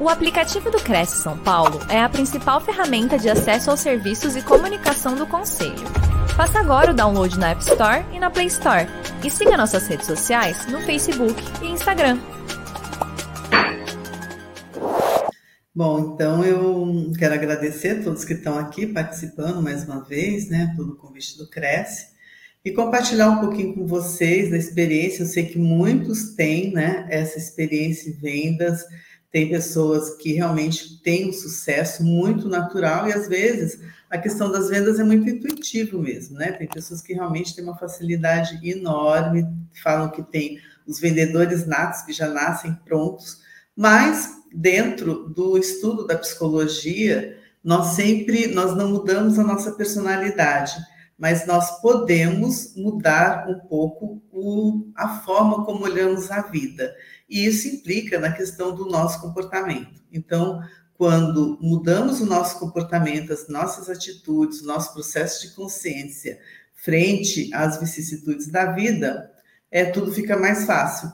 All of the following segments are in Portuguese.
O aplicativo do Cresce São Paulo é a principal ferramenta de acesso aos serviços e comunicação do Conselho. Faça agora o download na App Store e na Play Store. E siga nossas redes sociais no Facebook e Instagram. Bom, então eu quero agradecer a todos que estão aqui participando mais uma vez, né, pelo convite do Cresce, e compartilhar um pouquinho com vocês da experiência. Eu sei que muitos têm, né, essa experiência em vendas, tem pessoas que realmente têm um sucesso muito natural e às vezes a questão das vendas é muito intuitivo mesmo, né? Tem pessoas que realmente têm uma facilidade enorme, falam que tem os vendedores natos que já nascem prontos, mas dentro do estudo da psicologia, nós sempre nós não mudamos a nossa personalidade, mas nós podemos mudar um pouco o, a forma como olhamos a vida. E isso implica na questão do nosso comportamento. Então, quando mudamos o nosso comportamento, as nossas atitudes, o nosso processo de consciência frente às vicissitudes da vida, é tudo fica mais fácil.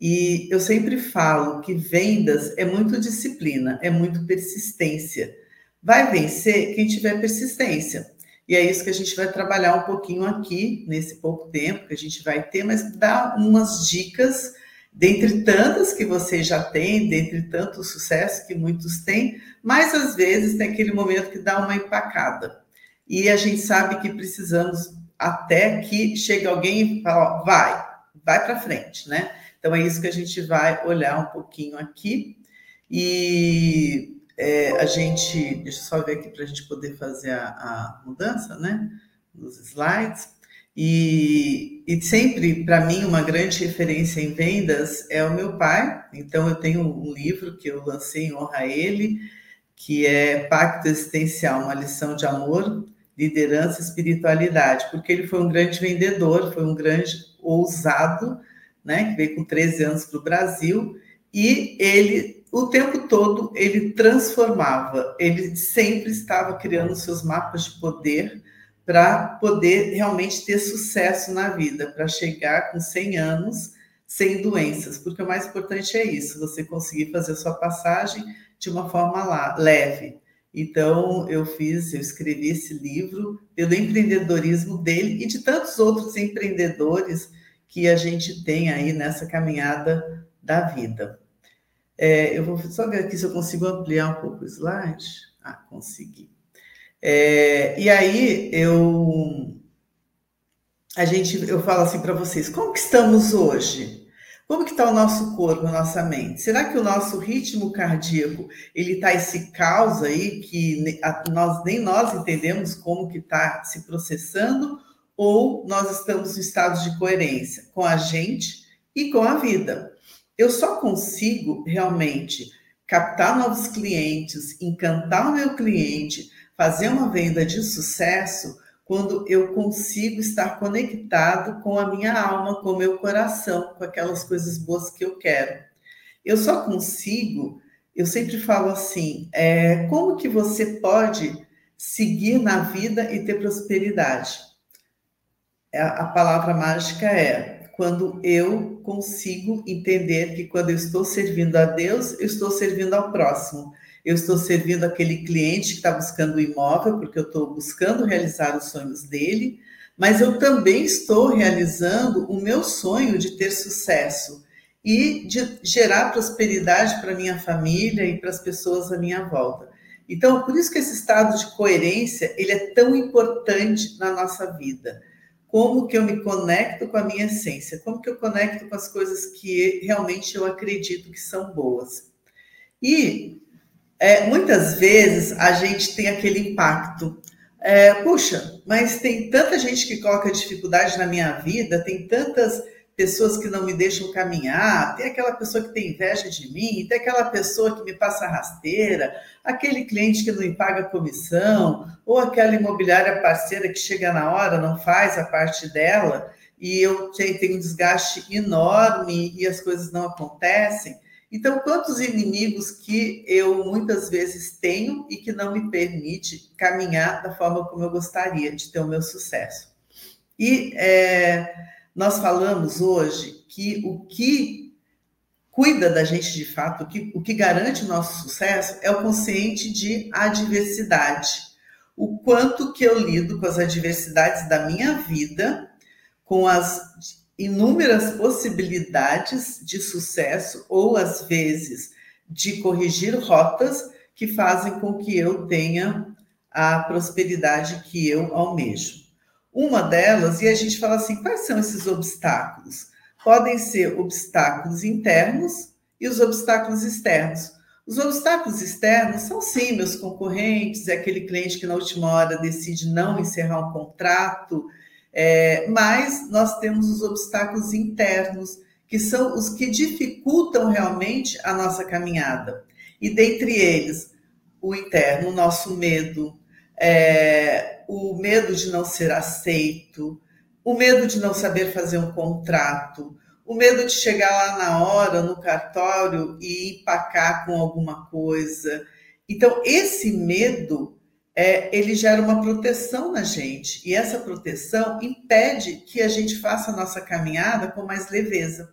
E eu sempre falo que vendas é muito disciplina, é muito persistência. Vai vencer quem tiver persistência. E é isso que a gente vai trabalhar um pouquinho aqui, nesse pouco tempo que a gente vai ter, mas dar umas dicas dentre tantas que você já tem, dentre tanto sucesso que muitos têm, mas às vezes tem aquele momento que dá uma empacada. E a gente sabe que precisamos até que chegue alguém e fala, ó, vai, vai para frente, né? Então é isso que a gente vai olhar um pouquinho aqui. E é, a gente, deixa eu só ver aqui para a gente poder fazer a, a mudança, né? Nos slides. E, e sempre, para mim, uma grande referência em vendas é o meu pai. Então, eu tenho um livro que eu lancei em honra a ele, que é Pacto Existencial, uma lição de amor, liderança e espiritualidade, porque ele foi um grande vendedor, foi um grande ousado, né, que veio com 13 anos para o Brasil, e ele, o tempo todo, ele transformava, ele sempre estava criando seus mapas de poder, para poder realmente ter sucesso na vida, para chegar com 100 anos sem doenças, porque o mais importante é isso, você conseguir fazer a sua passagem de uma forma leve. Então, eu fiz, eu escrevi esse livro pelo empreendedorismo dele e de tantos outros empreendedores que a gente tem aí nessa caminhada da vida. É, eu vou só ver aqui se eu consigo ampliar um pouco o slide. Ah, consegui. É, e aí eu a gente eu falo assim para vocês, como que estamos hoje? Como que está o nosso corpo, a nossa mente? Será que o nosso ritmo cardíaco ele está esse caos aí que nós nem nós entendemos como que está se processando ou nós estamos em estado de coerência com a gente e com a vida? Eu só consigo realmente captar novos clientes, encantar o meu cliente, fazer uma venda de sucesso quando eu consigo estar conectado com a minha alma, com o meu coração, com aquelas coisas boas que eu quero. Eu só consigo, eu sempre falo assim, é, como que você pode seguir na vida e ter prosperidade? É, a palavra mágica é quando eu consigo entender que quando eu estou servindo a Deus, eu estou servindo ao próximo eu estou servindo aquele cliente que está buscando o imóvel, porque eu estou buscando realizar os sonhos dele, mas eu também estou realizando o meu sonho de ter sucesso e de gerar prosperidade para minha família e para as pessoas à minha volta. Então, por isso que esse estado de coerência, ele é tão importante na nossa vida. Como que eu me conecto com a minha essência? Como que eu conecto com as coisas que realmente eu acredito que são boas? E é, muitas vezes a gente tem aquele impacto. É, Puxa, mas tem tanta gente que coloca dificuldade na minha vida, tem tantas pessoas que não me deixam caminhar, tem aquela pessoa que tem inveja de mim, tem aquela pessoa que me passa rasteira, aquele cliente que não me paga comissão, ou aquela imobiliária parceira que chega na hora, não faz a parte dela, e eu tenho um desgaste enorme e as coisas não acontecem. Então, quantos inimigos que eu muitas vezes tenho e que não me permite caminhar da forma como eu gostaria de ter o meu sucesso. E é, nós falamos hoje que o que cuida da gente de fato, o que, o que garante o nosso sucesso é o consciente de adversidade. O quanto que eu lido com as adversidades da minha vida, com as inúmeras possibilidades de sucesso ou às vezes de corrigir rotas que fazem com que eu tenha a prosperidade que eu almejo. Uma delas, e a gente fala assim, quais são esses obstáculos? podem ser obstáculos internos e os obstáculos externos. Os obstáculos externos são sim meus concorrentes, é aquele cliente que na última hora decide não encerrar um contrato, é, mas nós temos os obstáculos internos, que são os que dificultam realmente a nossa caminhada. E dentre eles, o interno, o nosso medo, é, o medo de não ser aceito, o medo de não saber fazer um contrato, o medo de chegar lá na hora no cartório e empacar com alguma coisa. Então, esse medo, é, ele gera uma proteção na gente, e essa proteção impede que a gente faça a nossa caminhada com mais leveza.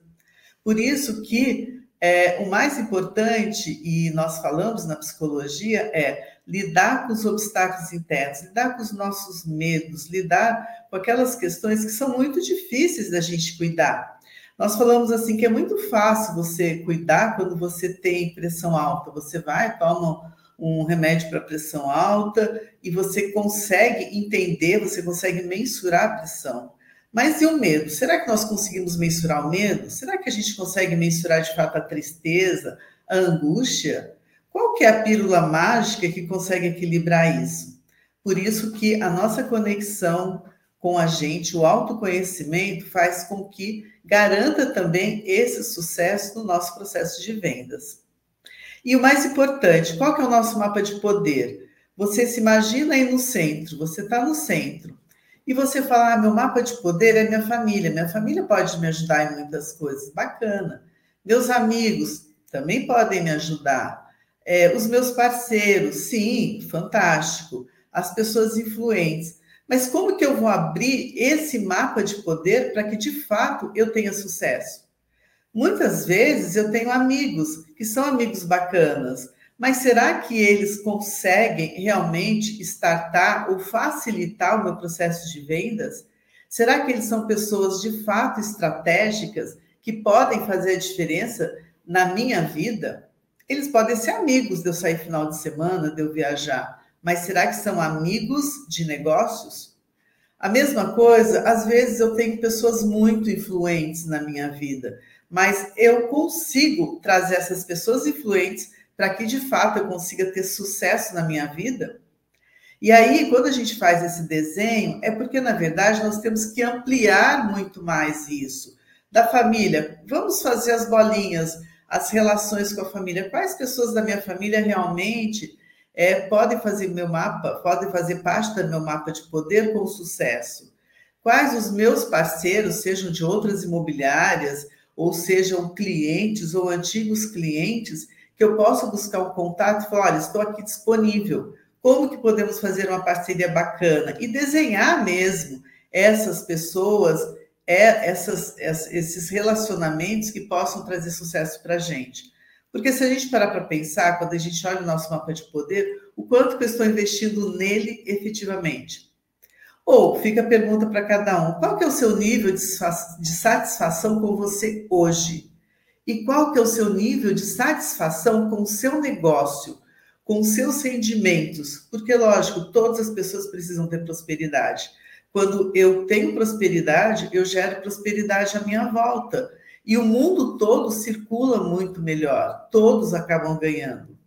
Por isso que é, o mais importante, e nós falamos na psicologia, é lidar com os obstáculos internos, lidar com os nossos medos, lidar com aquelas questões que são muito difíceis da gente cuidar. Nós falamos assim que é muito fácil você cuidar quando você tem pressão alta. Você vai, toma um remédio para pressão alta e você consegue entender, você consegue mensurar a pressão. Mas e o medo? Será que nós conseguimos mensurar o medo? Será que a gente consegue mensurar de fato a tristeza, a angústia? Qual que é a pílula mágica que consegue equilibrar isso? Por isso que a nossa conexão com a gente, o autoconhecimento faz com que garanta também esse sucesso no nosso processo de vendas. E o mais importante, qual que é o nosso mapa de poder? Você se imagina aí no centro, você está no centro, e você fala: ah, meu mapa de poder é minha família, minha família pode me ajudar em muitas coisas, bacana. Meus amigos também podem me ajudar. É, os meus parceiros, sim, fantástico. As pessoas influentes. Mas como que eu vou abrir esse mapa de poder para que de fato eu tenha sucesso? Muitas vezes eu tenho amigos que são amigos bacanas, mas será que eles conseguem realmente startar ou facilitar o meu processo de vendas? Será que eles são pessoas de fato estratégicas que podem fazer a diferença na minha vida? Eles podem ser amigos de eu sair final de semana, de eu viajar, mas será que são amigos de negócios? A mesma coisa, às vezes eu tenho pessoas muito influentes na minha vida, mas eu consigo trazer essas pessoas influentes para que de fato eu consiga ter sucesso na minha vida? E aí, quando a gente faz esse desenho, é porque na verdade nós temos que ampliar muito mais isso. Da família, vamos fazer as bolinhas, as relações com a família. Quais pessoas da minha família realmente é, podem fazer meu mapa, podem fazer parte do meu mapa de poder com sucesso. Quais os meus parceiros, sejam de outras imobiliárias, ou sejam clientes ou antigos clientes, que eu possa buscar um contato e falar, olha, estou aqui disponível. Como que podemos fazer uma parceria bacana? E desenhar mesmo essas pessoas, é, essas, esses relacionamentos que possam trazer sucesso para a gente. Porque se a gente parar para pensar, quando a gente olha o nosso mapa de poder, o quanto que eu estou investindo nele efetivamente? Ou fica a pergunta para cada um: qual que é o seu nível de satisfação com você hoje? E qual que é o seu nível de satisfação com o seu negócio, com os seus rendimentos? Porque, lógico, todas as pessoas precisam ter prosperidade. Quando eu tenho prosperidade, eu gero prosperidade à minha volta. E o mundo todo circula muito melhor, todos acabam ganhando.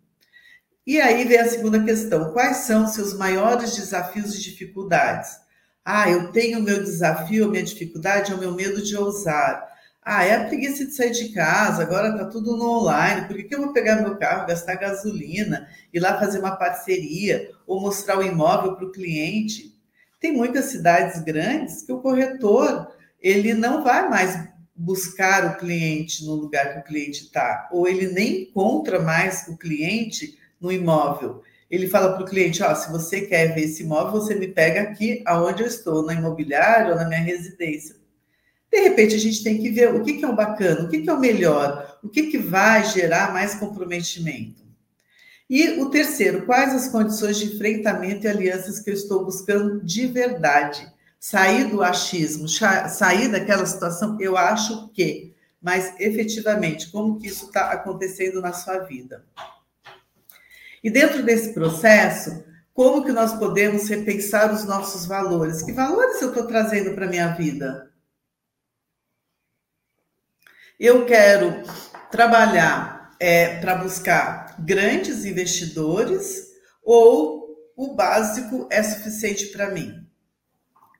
E aí vem a segunda questão: quais são seus maiores desafios e dificuldades? Ah, eu tenho o meu desafio, a minha dificuldade é o meu medo de ousar. Ah, é a preguiça de sair de casa, agora está tudo no online. Por que, que eu vou pegar meu carro, gastar gasolina, ir lá fazer uma parceria ou mostrar o imóvel para o cliente? Tem muitas cidades grandes que o corretor ele não vai mais buscar o cliente no lugar que o cliente está, ou ele nem encontra mais o cliente no imóvel. Ele fala para o cliente: ó, se você quer ver esse imóvel, você me pega aqui aonde eu estou, na imobiliária ou na minha residência. De repente, a gente tem que ver o que, que é o bacana, o que, que é o melhor, o que, que vai gerar mais comprometimento. E o terceiro, quais as condições de enfrentamento e alianças que eu estou buscando de verdade? Sair do achismo, sair daquela situação, eu acho que, mas efetivamente, como que isso está acontecendo na sua vida? E dentro desse processo, como que nós podemos repensar os nossos valores? Que valores eu estou trazendo para a minha vida? Eu quero trabalhar é, para buscar grandes investidores ou o básico é suficiente para mim?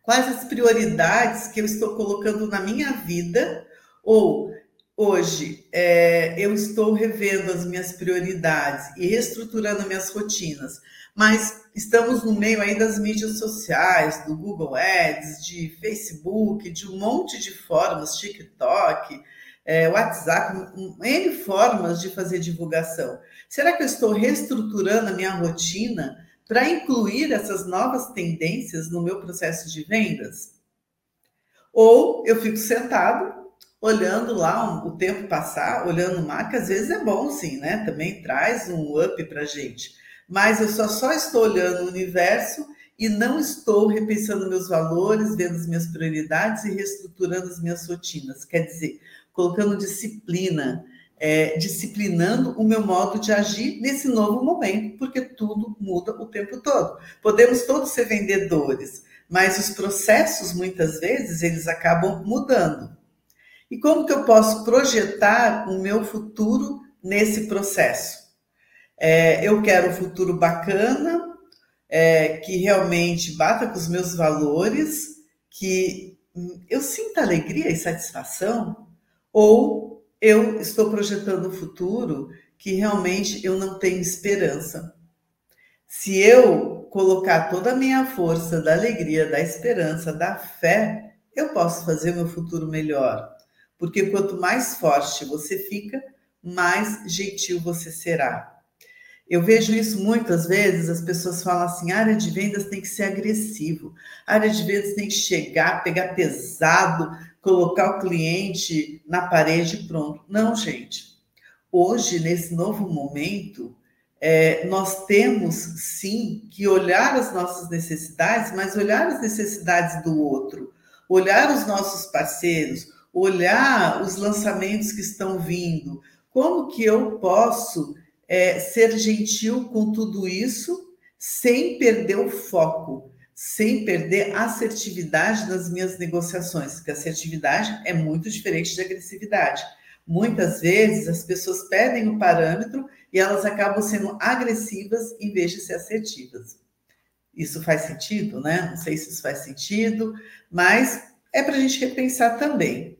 Quais as prioridades que eu estou colocando na minha vida? Ou hoje é, eu estou revendo as minhas prioridades e reestruturando minhas rotinas, mas estamos no meio aí das mídias sociais, do Google Ads, de Facebook, de um monte de formas, TikTok, é, WhatsApp, N formas de fazer divulgação. Será que eu estou reestruturando a minha rotina para incluir essas novas tendências no meu processo de vendas? Ou eu fico sentado, olhando lá o tempo passar, olhando o mar, que às vezes é bom sim, né? Também traz um up para gente. Mas eu só, só estou olhando o universo e não estou repensando meus valores, vendo as minhas prioridades e reestruturando as minhas rotinas. Quer dizer, colocando disciplina, é, disciplinando o meu modo de agir nesse novo momento, porque tudo muda o tempo todo. Podemos todos ser vendedores, mas os processos, muitas vezes, eles acabam mudando. E como que eu posso projetar o meu futuro nesse processo? É, eu quero um futuro bacana, é, que realmente bata com os meus valores, que eu sinta alegria e satisfação ou eu estou projetando um futuro que realmente eu não tenho esperança. Se eu colocar toda a minha força da alegria, da esperança, da fé, eu posso fazer meu futuro melhor. Porque quanto mais forte você fica, mais gentil você será. Eu vejo isso muitas vezes, as pessoas falam assim: área de vendas tem que ser agressivo, área de vendas tem que chegar, pegar pesado, colocar o cliente na parede e pronto. Não, gente. Hoje, nesse novo momento, é, nós temos sim que olhar as nossas necessidades, mas olhar as necessidades do outro, olhar os nossos parceiros, olhar os lançamentos que estão vindo. Como que eu posso é, ser gentil com tudo isso sem perder o foco, sem perder a assertividade nas minhas negociações, porque assertividade é muito diferente de agressividade. Muitas vezes as pessoas perdem o parâmetro e elas acabam sendo agressivas em vez de ser assertivas. Isso faz sentido, né? Não sei se isso faz sentido, mas é para a gente repensar também.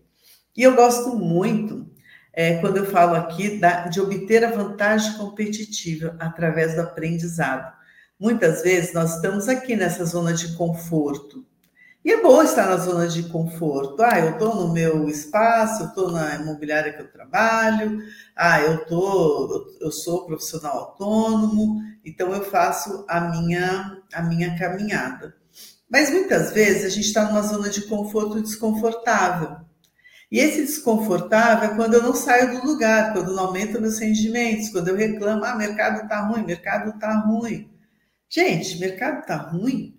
E eu gosto muito é, quando eu falo aqui da, de obter a vantagem competitiva através do aprendizado. Muitas vezes nós estamos aqui nessa zona de conforto. E é bom estar na zona de conforto. Ah, eu estou no meu espaço, eu estou na imobiliária que eu trabalho, ah, eu, tô, eu sou profissional autônomo, então eu faço a minha, a minha caminhada. Mas muitas vezes a gente está numa zona de conforto desconfortável. E esse desconfortável é quando eu não saio do lugar, quando não aumento meus rendimentos, quando eu reclamo, ah, mercado está ruim, mercado está ruim. Gente, mercado está ruim?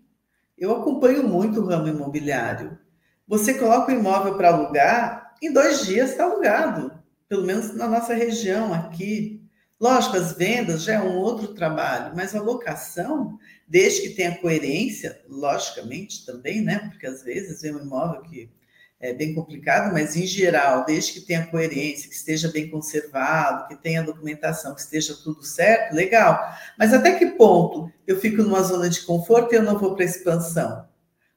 Eu acompanho muito o ramo imobiliário. Você coloca o imóvel para alugar, em dois dias está alugado, pelo menos na nossa região aqui. Lógico, as vendas já é um outro trabalho, mas a locação, desde que tenha coerência, logicamente também, né? Porque às vezes vem um imóvel que é bem complicado, mas em geral, desde que tenha coerência, que esteja bem conservado, que tenha documentação, que esteja tudo certo, legal. Mas até que ponto eu fico numa zona de conforto e eu não vou para expansão?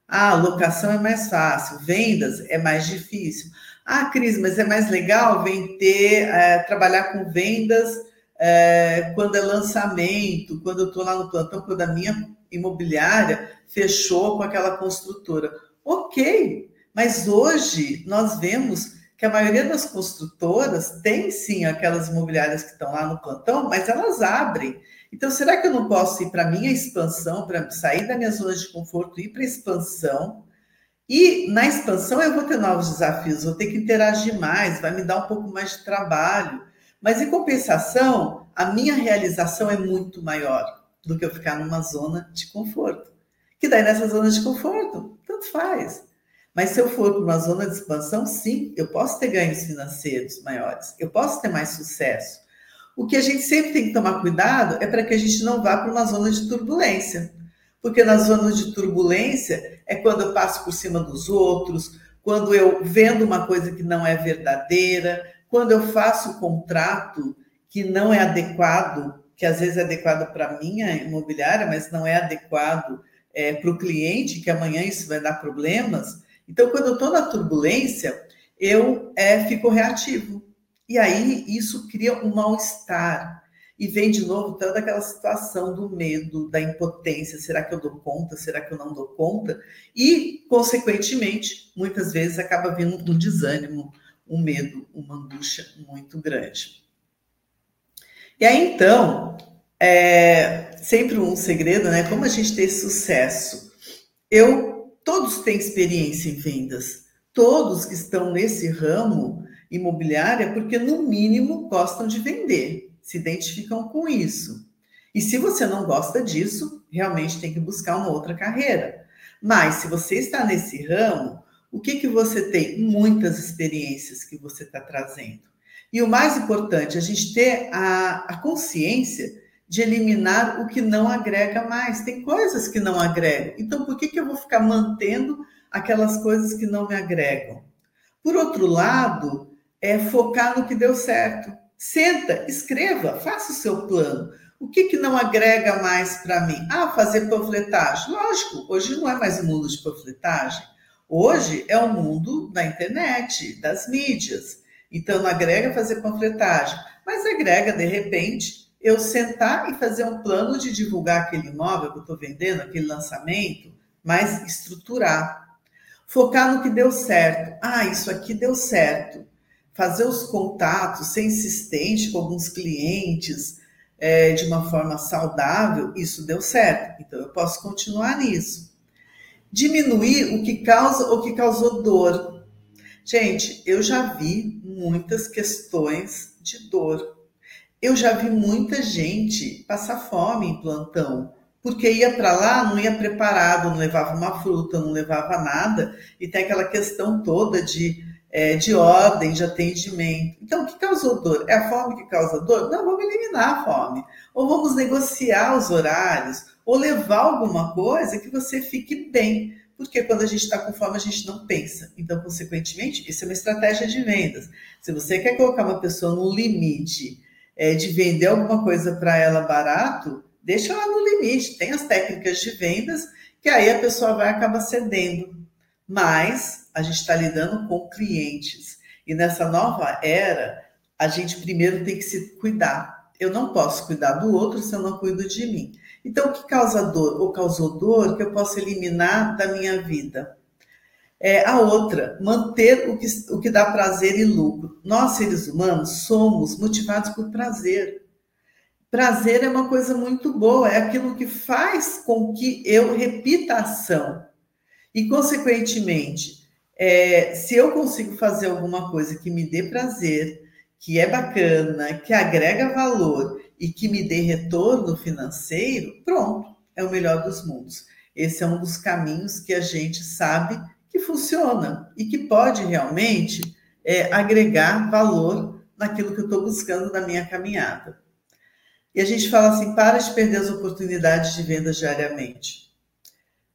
Ah, locação é mais fácil, vendas é mais difícil. Ah, Cris, mas é mais legal vem ter, é, trabalhar com vendas é, quando é lançamento, quando eu estou lá no plantão, quando a minha imobiliária fechou com aquela construtora. Ok, mas hoje nós vemos que a maioria das construtoras tem sim aquelas imobiliárias que estão lá no plantão, mas elas abrem. Então, será que eu não posso ir para a minha expansão, para sair da minha zona de conforto, ir para a expansão E na expansão eu vou ter novos desafios, vou ter que interagir mais, vai me dar um pouco mais de trabalho. Mas em compensação, a minha realização é muito maior do que eu ficar numa zona de conforto. Que daí nessa zona de conforto, tanto faz. Mas se eu for para uma zona de expansão, sim, eu posso ter ganhos financeiros maiores, eu posso ter mais sucesso. O que a gente sempre tem que tomar cuidado é para que a gente não vá para uma zona de turbulência. Porque na zona de turbulência é quando eu passo por cima dos outros, quando eu vendo uma coisa que não é verdadeira, quando eu faço contrato que não é adequado, que às vezes é adequado para minha imobiliária, mas não é adequado é, para o cliente, que amanhã isso vai dar problemas. Então, quando eu estou na turbulência, eu é, fico reativo. E aí isso cria um mal-estar e vem de novo toda aquela situação do medo, da impotência, será que eu dou conta, será que eu não dou conta? E, consequentemente, muitas vezes acaba vindo um desânimo, um medo, uma angústia muito grande. E aí, então, é sempre um segredo, né? Como a gente ter sucesso? Eu, todos têm experiência em vendas, todos que estão nesse ramo imobiliário, porque no mínimo gostam de vender se identificam com isso. E se você não gosta disso, realmente tem que buscar uma outra carreira. Mas se você está nesse ramo, o que, que você tem? Muitas experiências que você está trazendo. E o mais importante, a gente ter a, a consciência de eliminar o que não agrega mais. Tem coisas que não agregam. Então, por que, que eu vou ficar mantendo aquelas coisas que não me agregam? Por outro lado, é focar no que deu certo. Senta, escreva, faça o seu plano. O que, que não agrega mais para mim? Ah, fazer panfletagem. Lógico, hoje não é mais o mundo de panfletagem. Hoje é o mundo da internet, das mídias. Então, não agrega fazer panfletagem, mas agrega, de repente, eu sentar e fazer um plano de divulgar aquele imóvel que eu estou vendendo, aquele lançamento, mas estruturar. Focar no que deu certo. Ah, isso aqui deu certo fazer os contatos, ser insistente com alguns clientes é, de uma forma saudável, isso deu certo. Então eu posso continuar nisso. Diminuir o que causa o que causou dor. Gente, eu já vi muitas questões de dor. Eu já vi muita gente passar fome em plantão, porque ia para lá, não ia preparado, não levava uma fruta, não levava nada, e tem aquela questão toda de é, de ordem, de atendimento. Então, o que causou dor? É a fome que causa dor? Não, vamos eliminar a fome. Ou vamos negociar os horários, ou levar alguma coisa que você fique bem. Porque quando a gente está com fome, a gente não pensa. Então, consequentemente, isso é uma estratégia de vendas. Se você quer colocar uma pessoa no limite é, de vender alguma coisa para ela barato, deixa ela no limite. Tem as técnicas de vendas que aí a pessoa vai acabar cedendo. Mas a gente está lidando com clientes. E nessa nova era, a gente primeiro tem que se cuidar. Eu não posso cuidar do outro se eu não cuido de mim. Então, o que causa dor ou causou dor que eu posso eliminar da minha vida? É, a outra, manter o que, o que dá prazer e lucro. Nós, seres humanos, somos motivados por prazer. Prazer é uma coisa muito boa, é aquilo que faz com que eu repita a ação. E, consequentemente, é, se eu consigo fazer alguma coisa que me dê prazer, que é bacana, que agrega valor e que me dê retorno financeiro, pronto, é o melhor dos mundos. Esse é um dos caminhos que a gente sabe que funciona e que pode realmente é, agregar valor naquilo que eu estou buscando na minha caminhada. E a gente fala assim: para de perder as oportunidades de venda diariamente.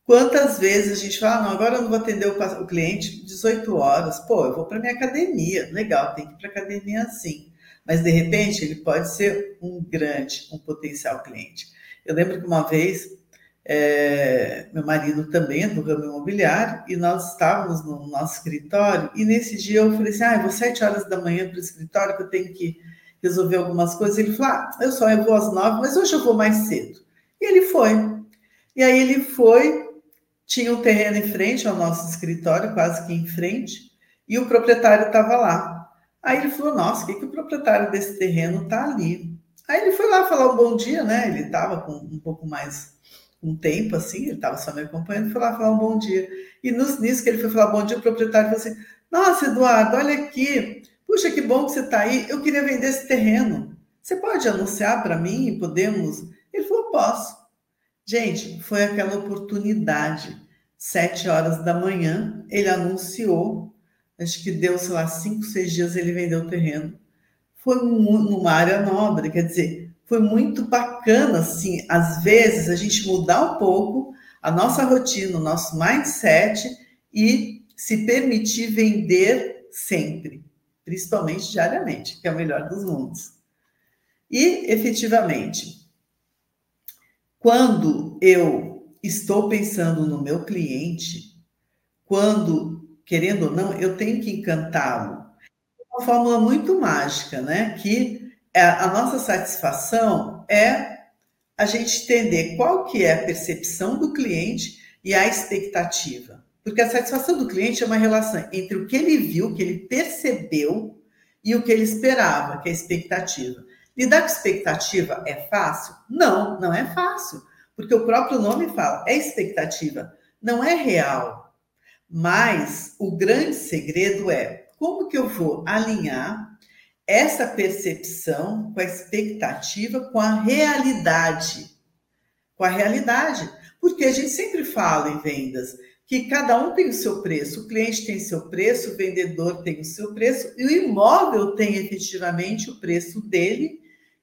Quantas vezes a gente fala, não, agora eu não vou atender o, o cliente 18 horas, pô, eu vou para minha academia, legal, tem que ir para academia assim. Mas de repente ele pode ser um grande, um potencial cliente. Eu lembro que uma vez é, meu marido também é do ramo imobiliário e nós estávamos no nosso escritório e nesse dia eu falei assim, ah, eu vou sete horas da manhã para o escritório que eu tenho que resolver algumas coisas. Ele falou, ah, eu só eu vou às nove, mas hoje eu vou mais cedo. E ele foi. E aí ele foi, tinha um terreno em frente ao nosso escritório, quase que em frente, e o proprietário estava lá. Aí ele falou: Nossa, o que, que o proprietário desse terreno está ali? Aí ele foi lá falar um bom dia, né? Ele estava com um pouco mais, um tempo assim, ele estava só me acompanhando, foi lá falar um bom dia. E nos, nisso que ele foi falar bom dia, o proprietário falou assim: Nossa, Eduardo, olha aqui, puxa, que bom que você está aí, eu queria vender esse terreno. Você pode anunciar para mim? Podemos? Ele falou: Posso. Gente, foi aquela oportunidade. Sete horas da manhã, ele anunciou, acho que deu, sei lá, cinco, seis dias ele vendeu o terreno. Foi numa área nobre, quer dizer, foi muito bacana, assim, às vezes a gente mudar um pouco a nossa rotina, o nosso mindset e se permitir vender sempre, principalmente diariamente, que é o melhor dos mundos. E, efetivamente, quando eu estou pensando no meu cliente, quando, querendo ou não, eu tenho que encantá-lo. É uma fórmula muito mágica, né? Que a nossa satisfação é a gente entender qual que é a percepção do cliente e a expectativa. Porque a satisfação do cliente é uma relação entre o que ele viu, o que ele percebeu e o que ele esperava, que é a expectativa. Lidar com expectativa é fácil? Não, não é fácil. Porque o próprio nome fala, é expectativa, não é real. Mas o grande segredo é como que eu vou alinhar essa percepção com a expectativa, com a realidade. Com a realidade. Porque a gente sempre fala em vendas que cada um tem o seu preço, o cliente tem seu preço, o vendedor tem o seu preço e o imóvel tem efetivamente o preço dele,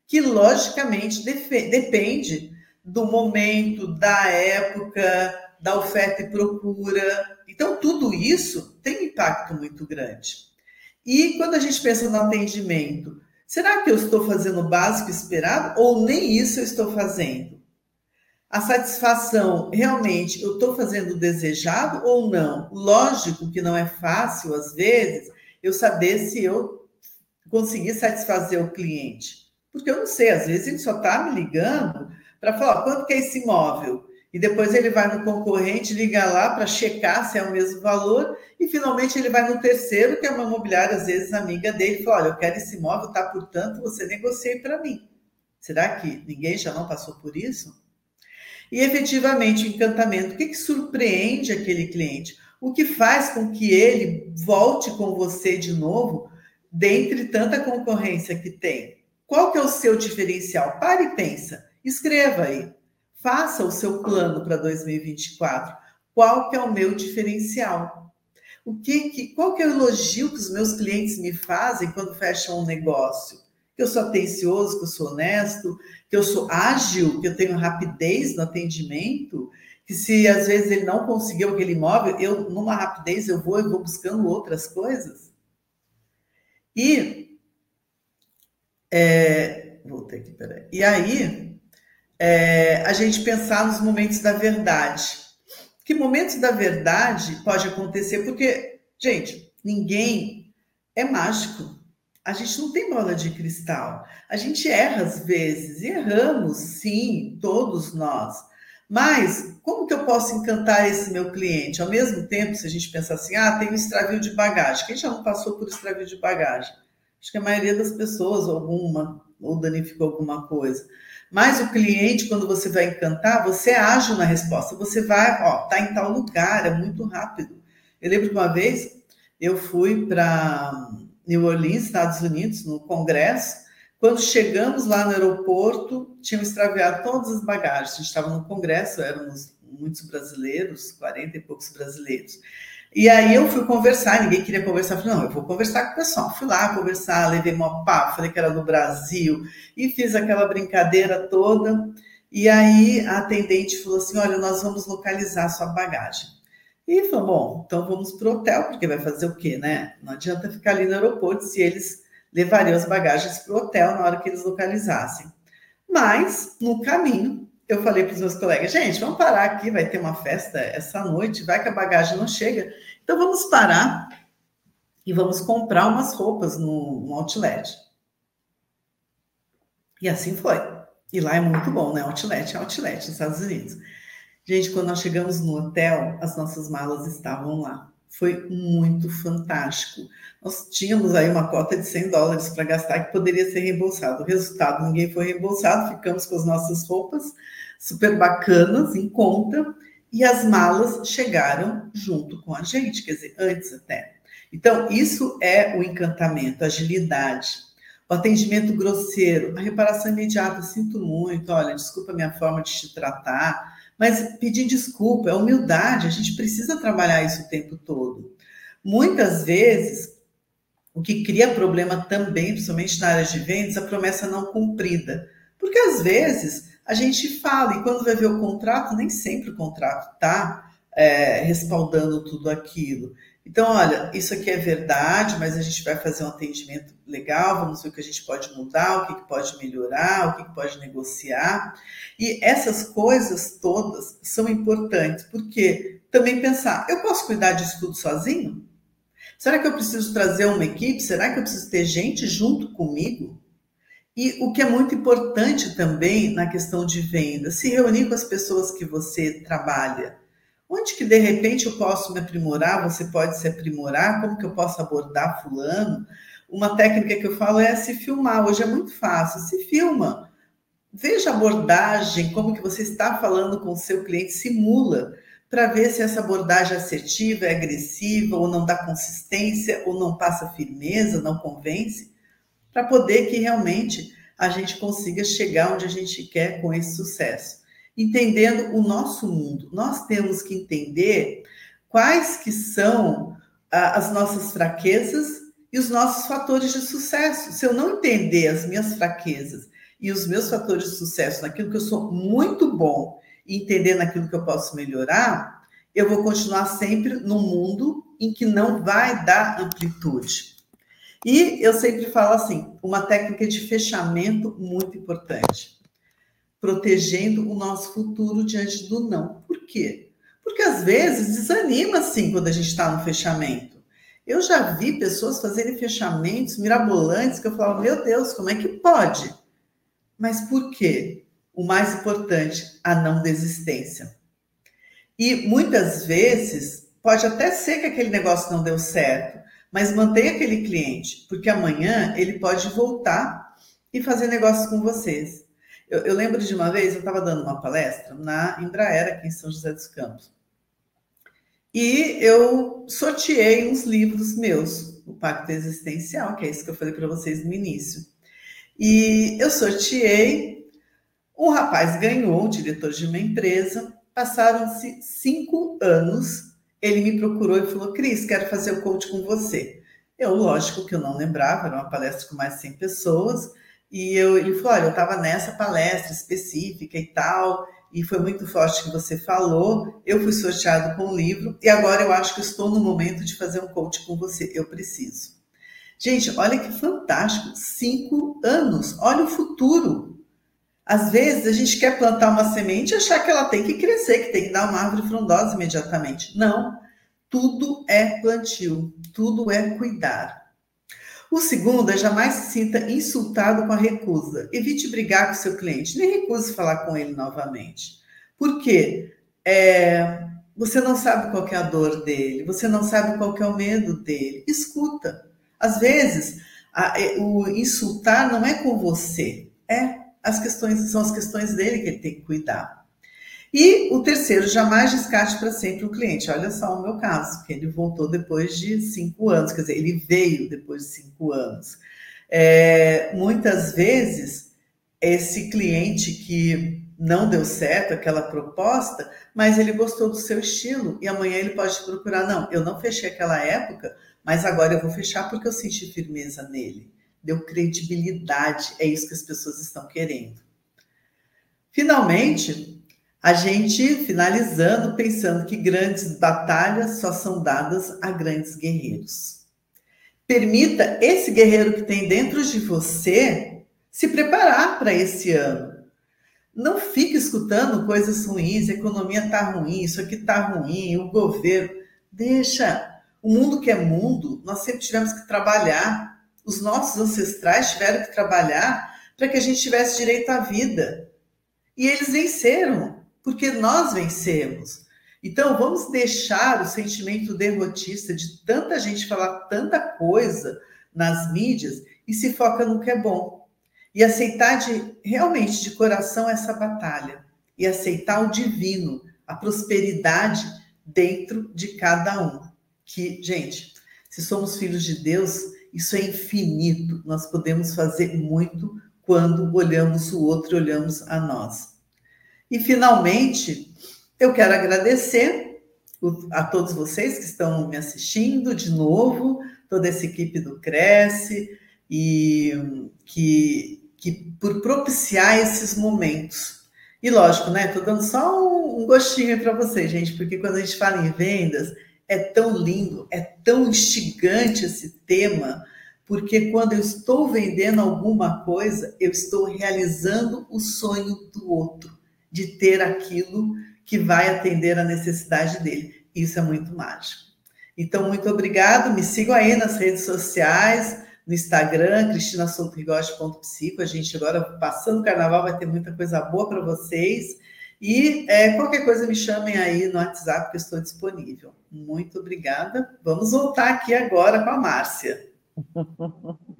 que logicamente depende do momento, da época, da oferta e procura. Então, tudo isso tem impacto muito grande. E quando a gente pensa no atendimento, será que eu estou fazendo o básico esperado ou nem isso eu estou fazendo? A satisfação, realmente, eu estou fazendo o desejado ou não? Lógico que não é fácil, às vezes, eu saber se eu consegui satisfazer o cliente. Porque eu não sei, às vezes ele só está me ligando para falar, quanto que é esse imóvel? E depois ele vai no concorrente, liga lá para checar se é o mesmo valor, e finalmente ele vai no terceiro, que é uma imobiliária, às vezes amiga dele, e fala: Olha, eu quero esse imóvel, tá? Portanto, você negocie para mim. Será que ninguém já não passou por isso? E efetivamente, o encantamento, o que, que surpreende aquele cliente? O que faz com que ele volte com você de novo, dentre tanta concorrência que tem? Qual que é o seu diferencial? Pare e pensa, escreva aí. Faça o seu plano para 2024. Qual que é o meu diferencial? O que, que, qual que é o elogio que os meus clientes me fazem quando fecham um negócio? Que eu sou atencioso, que eu sou honesto, que eu sou ágil, que eu tenho rapidez no atendimento, que se às vezes ele não conseguiu aquele imóvel, eu numa rapidez eu vou e vou buscando outras coisas. E é, voltei aqui, peraí. E aí é, a gente pensar nos momentos da verdade. Que momentos da verdade pode acontecer? Porque, gente, ninguém é mágico. A gente não tem bola de cristal. A gente erra às vezes, e erramos, sim, todos nós. Mas como que eu posso encantar esse meu cliente? Ao mesmo tempo, se a gente pensar assim, ah, tem um extravio de bagagem. Quem já não passou por extravio de bagagem? Acho que a maioria das pessoas, alguma, ou danificou alguma coisa. Mas o cliente, quando você vai encantar, você ágil na resposta. Você vai, ó, tá em tal lugar, é muito rápido. Eu lembro que uma vez eu fui para New Orleans, Estados Unidos, no congresso. Quando chegamos lá no aeroporto, tinham extraviado todas as bagagens. A gente estava no congresso, éramos muitos brasileiros, 40 e poucos brasileiros. E aí eu fui conversar, ninguém queria conversar. Falei, não, eu vou conversar com o pessoal. Fui lá conversar, levei uma papo, falei que era do Brasil e fiz aquela brincadeira toda. E aí a atendente falou assim: olha, nós vamos localizar sua bagagem. E falou, bom, então vamos para o hotel, porque vai fazer o quê, né? Não adianta ficar ali no aeroporto se eles levariam as bagagens para o hotel na hora que eles localizassem. Mas, no caminho, eu falei para os meus colegas, gente, vamos parar aqui, vai ter uma festa essa noite, vai que a bagagem não chega. Então vamos parar e vamos comprar umas roupas no, no outlet. E assim foi. E lá é muito bom, né? Outlet é outlet nos Estados Unidos. Gente, quando nós chegamos no hotel, as nossas malas estavam lá. Foi muito fantástico. Nós tínhamos aí uma cota de 100 dólares para gastar que poderia ser reembolsado. O resultado, ninguém foi reembolsado, ficamos com as nossas roupas super bacanas em conta e as malas chegaram junto com a gente, quer dizer, antes até. Então, isso é o encantamento, a agilidade, o atendimento grosseiro, a reparação imediata. Sinto muito, olha, desculpa a minha forma de te tratar, mas pedir desculpa, é humildade, a gente precisa trabalhar isso o tempo todo. Muitas vezes, o que cria problema também, principalmente na área de vendas, a promessa não cumprida. Porque às vezes a gente fala, e quando vai ver o contrato, nem sempre o contrato está é, respaldando tudo aquilo. Então, olha, isso aqui é verdade, mas a gente vai fazer um atendimento legal, vamos ver o que a gente pode mudar, o que, pode melhorar, o que, que pode negociar. E essas coisas todas são importantes, porque também pensar, eu posso cuidar disso tudo sozinho? Será que eu preciso trazer uma equipe? Será que eu preciso ter gente junto comigo? E o que é muito importante também na questão de venda, se reunir com as pessoas que você trabalha Onde que de repente eu posso me aprimorar? Você pode se aprimorar? Como que eu posso abordar fulano? Uma técnica que eu falo é se filmar. Hoje é muito fácil. Se filma. Veja a abordagem, como que você está falando com o seu cliente, simula para ver se essa abordagem é assertiva, é agressiva, ou não dá consistência, ou não passa firmeza, não convence, para poder que realmente a gente consiga chegar onde a gente quer com esse sucesso entendendo o nosso mundo. Nós temos que entender quais que são ah, as nossas fraquezas e os nossos fatores de sucesso. Se eu não entender as minhas fraquezas e os meus fatores de sucesso naquilo que eu sou muito bom e entender naquilo que eu posso melhorar, eu vou continuar sempre no mundo em que não vai dar amplitude. E eu sempre falo assim, uma técnica de fechamento muito importante protegendo o nosso futuro diante do não. Por quê? Porque às vezes desanima assim quando a gente está no fechamento. Eu já vi pessoas fazerem fechamentos mirabolantes que eu falo, meu Deus, como é que pode? Mas por quê? O mais importante, a não desistência. E muitas vezes pode até ser que aquele negócio não deu certo, mas mantenha aquele cliente, porque amanhã ele pode voltar e fazer negócio com vocês. Eu, eu lembro de uma vez, eu estava dando uma palestra na Embraer, aqui em São José dos Campos. E eu sorteei uns livros meus, o Pacto Existencial, que é isso que eu falei para vocês no início. E eu sorteei, um rapaz ganhou, o diretor de uma empresa, passaram-se cinco anos, ele me procurou e falou, Cris, quero fazer o coach com você. Eu, lógico que eu não lembrava, era uma palestra com mais de 100 pessoas, e eu, ele falou: olha, eu estava nessa palestra específica e tal, e foi muito forte que você falou. Eu fui sorteado com um livro, e agora eu acho que estou no momento de fazer um coach com você. Eu preciso. Gente, olha que fantástico! Cinco anos, olha o futuro. Às vezes a gente quer plantar uma semente e achar que ela tem que crescer, que tem que dar uma árvore frondosa imediatamente. Não. Tudo é plantio, tudo é cuidar. O segundo é jamais se sinta insultado com a recusa. Evite brigar com seu cliente, nem recuse falar com ele novamente. Por quê? É, você não sabe qual é a dor dele, você não sabe qual é o medo dele. Escuta. Às vezes, a, é, o insultar não é com você, é as questões são as questões dele que ele tem que cuidar. E o terceiro, jamais descarte para sempre o cliente. Olha só o meu caso, que ele voltou depois de cinco anos, quer dizer, ele veio depois de cinco anos. É, muitas vezes, esse cliente que não deu certo aquela proposta, mas ele gostou do seu estilo e amanhã ele pode te procurar. Não, eu não fechei aquela época, mas agora eu vou fechar porque eu senti firmeza nele. Deu credibilidade, é isso que as pessoas estão querendo. Finalmente, a gente finalizando pensando que grandes batalhas só são dadas a grandes guerreiros. Permita esse guerreiro que tem dentro de você se preparar para esse ano. Não fique escutando coisas ruins, a economia está ruim, isso aqui está ruim, o governo. Deixa. O mundo que é mundo, nós sempre tivemos que trabalhar. Os nossos ancestrais tiveram que trabalhar para que a gente tivesse direito à vida. E eles venceram porque nós vencemos. Então, vamos deixar o sentimento derrotista de tanta gente falar tanta coisa nas mídias e se foca no que é bom. E aceitar de, realmente de coração essa batalha. E aceitar o divino, a prosperidade dentro de cada um. Que, gente, se somos filhos de Deus, isso é infinito. Nós podemos fazer muito quando olhamos o outro e olhamos a nós. E, finalmente, eu quero agradecer a todos vocês que estão me assistindo de novo, toda essa equipe do Cresce, e que, que por propiciar esses momentos. E lógico, né? Estou dando só um, um gostinho para vocês, gente, porque quando a gente fala em vendas, é tão lindo, é tão instigante esse tema, porque quando eu estou vendendo alguma coisa, eu estou realizando o sonho do outro, de ter aquilo que vai atender a necessidade dele. Isso é muito mágico. Então, muito obrigado. Me sigam aí nas redes sociais, no Instagram, cristinasoutrigote.psico. A gente agora, passando o carnaval, vai ter muita coisa boa para vocês. E é, qualquer coisa me chamem aí no WhatsApp que eu estou disponível. Muito obrigada. Vamos voltar aqui agora com a Márcia.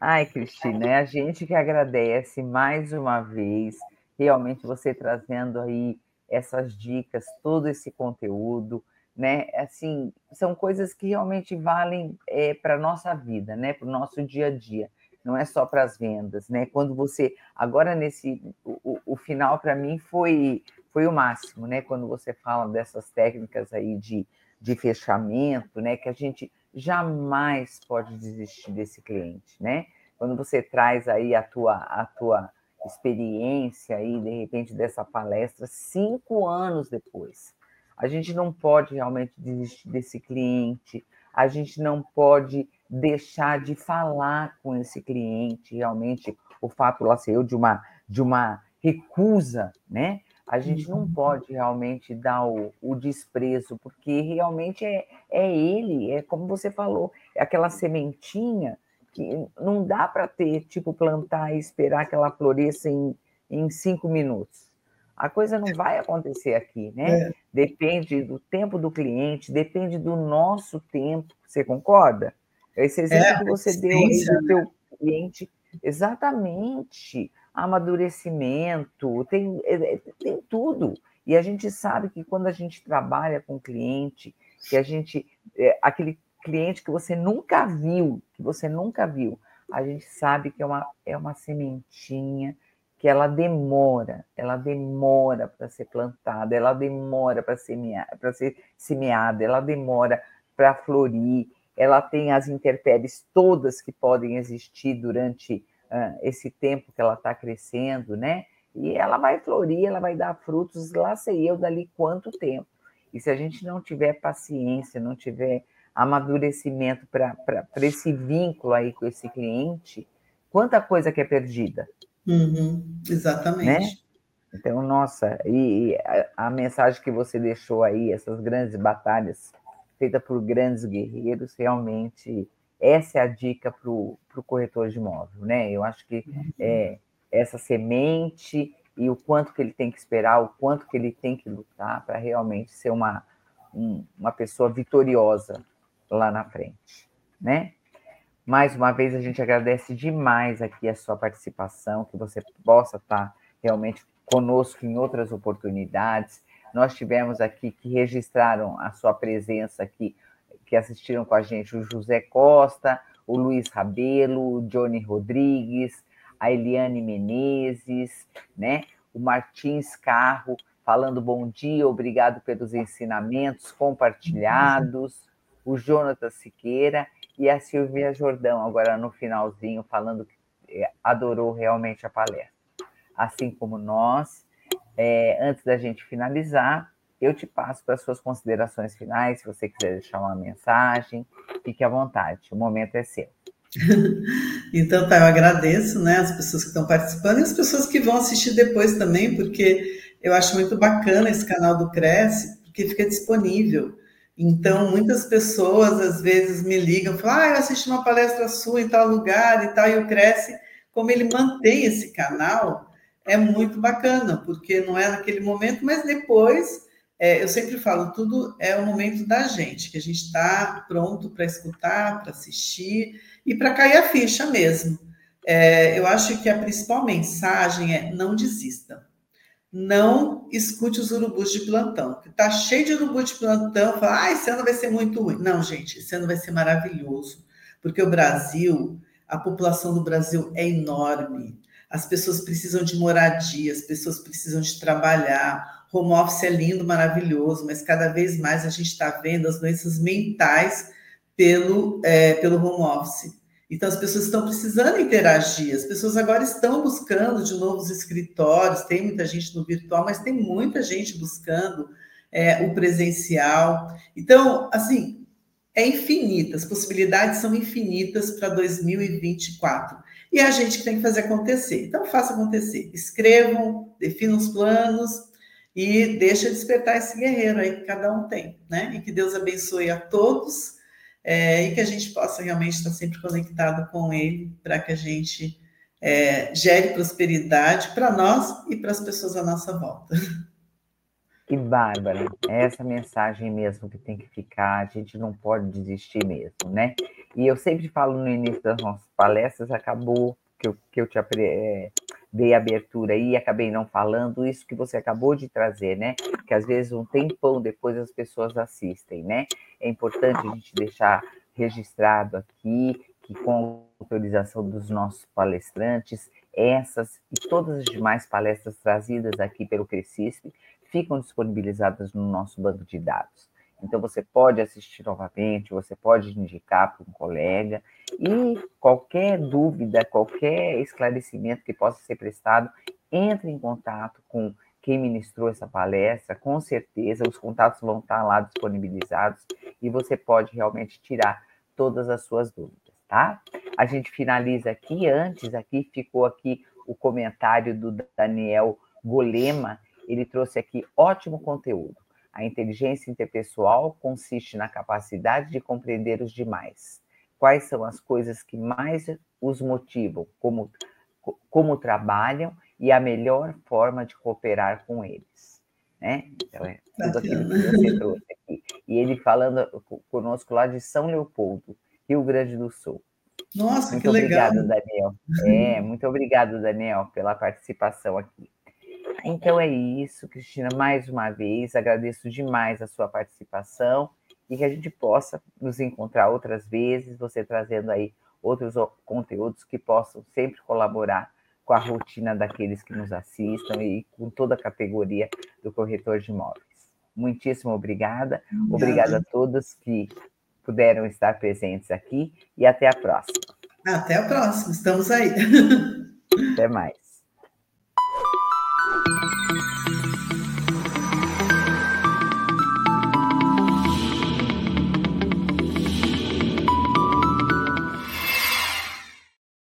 Ai, Cristina, é a gente que agradece mais uma vez, realmente você trazendo aí essas dicas, todo esse conteúdo, né? Assim, são coisas que realmente valem é, para a nossa vida, né? Para o nosso dia a dia. Não é só para as vendas, né? Quando você. Agora, nesse. O, o final, para mim, foi, foi o máximo, né? Quando você fala dessas técnicas aí de, de fechamento, né? Que a gente jamais pode desistir desse cliente, né? Quando você traz aí a tua, a tua experiência aí, de repente, dessa palestra, cinco anos depois. A gente não pode realmente desistir desse cliente, a gente não pode deixar de falar com esse cliente, realmente, o fato lá ser eu de uma, de uma recusa, né? A gente não uhum. pode realmente dar o, o desprezo, porque realmente é, é ele, é como você falou, é aquela sementinha que não dá para ter, tipo, plantar e esperar que ela floresça em, em cinco minutos. A coisa não vai acontecer aqui, né? É. Depende do tempo do cliente, depende do nosso tempo. Você concorda? Esse exemplo é, que você deu aí do seu cliente, exatamente. Amadurecimento, tem, é, é, tem tudo. E a gente sabe que quando a gente trabalha com cliente, que a gente. É, aquele cliente que você nunca viu, que você nunca viu, a gente sabe que é uma, é uma sementinha que ela demora, ela demora para ser plantada, ela demora para ser semeada, ela demora para florir, ela tem as intempéries todas que podem existir durante uh, esse tempo que ela está crescendo, né? E ela vai florir, ela vai dar frutos, lá sei eu dali quanto tempo. E se a gente não tiver paciência, não tiver amadurecimento para esse vínculo aí com esse cliente, quanta coisa que é perdida. Uhum, exatamente. Né? Então, nossa, e, e a, a, mensagem que você deixou aí, essas grandes batalhas feitas por grandes guerreiros, realmente essa é a dica para o corretor de imóvel, né? Eu acho que uhum. é, essa semente e o quanto que ele tem que esperar, o quanto que ele tem que lutar para realmente ser uma, um, uma pessoa vitoriosa lá na frente, né? Mais uma vez, a gente agradece demais aqui a sua participação, que você possa estar realmente conosco em outras oportunidades. Nós tivemos aqui que registraram a sua presença aqui, que assistiram com a gente o José Costa, o Luiz Rabelo, o Johnny Rodrigues, a Eliane Menezes, né? O Martins Carro, falando bom dia, obrigado pelos ensinamentos compartilhados o Jonatas Siqueira e a Silvia Jordão, agora no finalzinho, falando que é, adorou realmente a palestra. Assim como nós, é, antes da gente finalizar, eu te passo para as suas considerações finais, se você quiser deixar uma mensagem, fique à vontade, o momento é seu. Então, tá, eu agradeço, né, as pessoas que estão participando e as pessoas que vão assistir depois também, porque eu acho muito bacana esse canal do Cresce, porque fica disponível. Então, muitas pessoas às vezes me ligam, falam, ah, eu assisti uma palestra sua em tal lugar e tal, e o Cresce, como ele mantém esse canal, é muito bacana, porque não é naquele momento, mas depois é, eu sempre falo, tudo é o momento da gente, que a gente está pronto para escutar, para assistir e para cair a ficha mesmo. É, eu acho que a principal mensagem é não desista. Não escute os urubus de plantão. Está cheio de urubu de plantão, fala, ah, esse ano vai ser muito ruim. Não, gente, esse ano vai ser maravilhoso, porque o Brasil, a população do Brasil é enorme. As pessoas precisam de moradia, as pessoas precisam de trabalhar. Home office é lindo, maravilhoso, mas cada vez mais a gente está vendo as doenças mentais pelo, é, pelo home office. Então, as pessoas estão precisando interagir, as pessoas agora estão buscando de novos escritórios, tem muita gente no virtual, mas tem muita gente buscando é, o presencial. Então, assim, é infinita, as possibilidades são infinitas para 2024. E é a gente que tem que fazer acontecer. Então, faça acontecer. Escrevam, definam os planos e deixa despertar esse guerreiro aí que cada um tem, né? E que Deus abençoe a todos é, e que a gente possa realmente estar sempre conectado com Ele para que a gente é, gere prosperidade para nós e para as pessoas à nossa volta. Que bárbara, essa mensagem mesmo que tem que ficar, a gente não pode desistir mesmo, né? E eu sempre falo no início das nossas palestras, acabou que eu, que eu te é, dei abertura e acabei não falando, isso que você acabou de trazer, né? Que às vezes um tempão depois as pessoas assistem, né? É importante a gente deixar registrado aqui que com autorização dos nossos palestrantes, essas e todas as demais palestras trazidas aqui pelo Crescisp ficam disponibilizadas no nosso banco de dados. Então, você pode assistir novamente, você pode indicar para um colega, e qualquer dúvida, qualquer esclarecimento que possa ser prestado, entre em contato com quem ministrou essa palestra, com certeza os contatos vão estar lá disponibilizados e você pode realmente tirar todas as suas dúvidas, tá? A gente finaliza aqui, antes aqui ficou aqui o comentário do Daniel Golema, ele trouxe aqui ótimo conteúdo. A inteligência interpessoal consiste na capacidade de compreender os demais. Quais são as coisas que mais os motivam, como, como trabalham e a melhor forma de cooperar com eles. Né? Então, é tudo aquilo que você trouxe aqui. E ele falando conosco lá de São Leopoldo, Rio Grande do Sul. Nossa, muito que obrigado, legal. Daniel. É, muito obrigado, Daniel, pela participação aqui. Então é isso, Cristina, mais uma vez, agradeço demais a sua participação e que a gente possa nos encontrar outras vezes, você trazendo aí outros conteúdos que possam sempre colaborar com a rotina daqueles que nos assistam e com toda a categoria do corretor de imóveis. Muitíssimo obrigada. Obrigada a todos que puderam estar presentes aqui e até a próxima. Até a próxima, estamos aí. Até mais.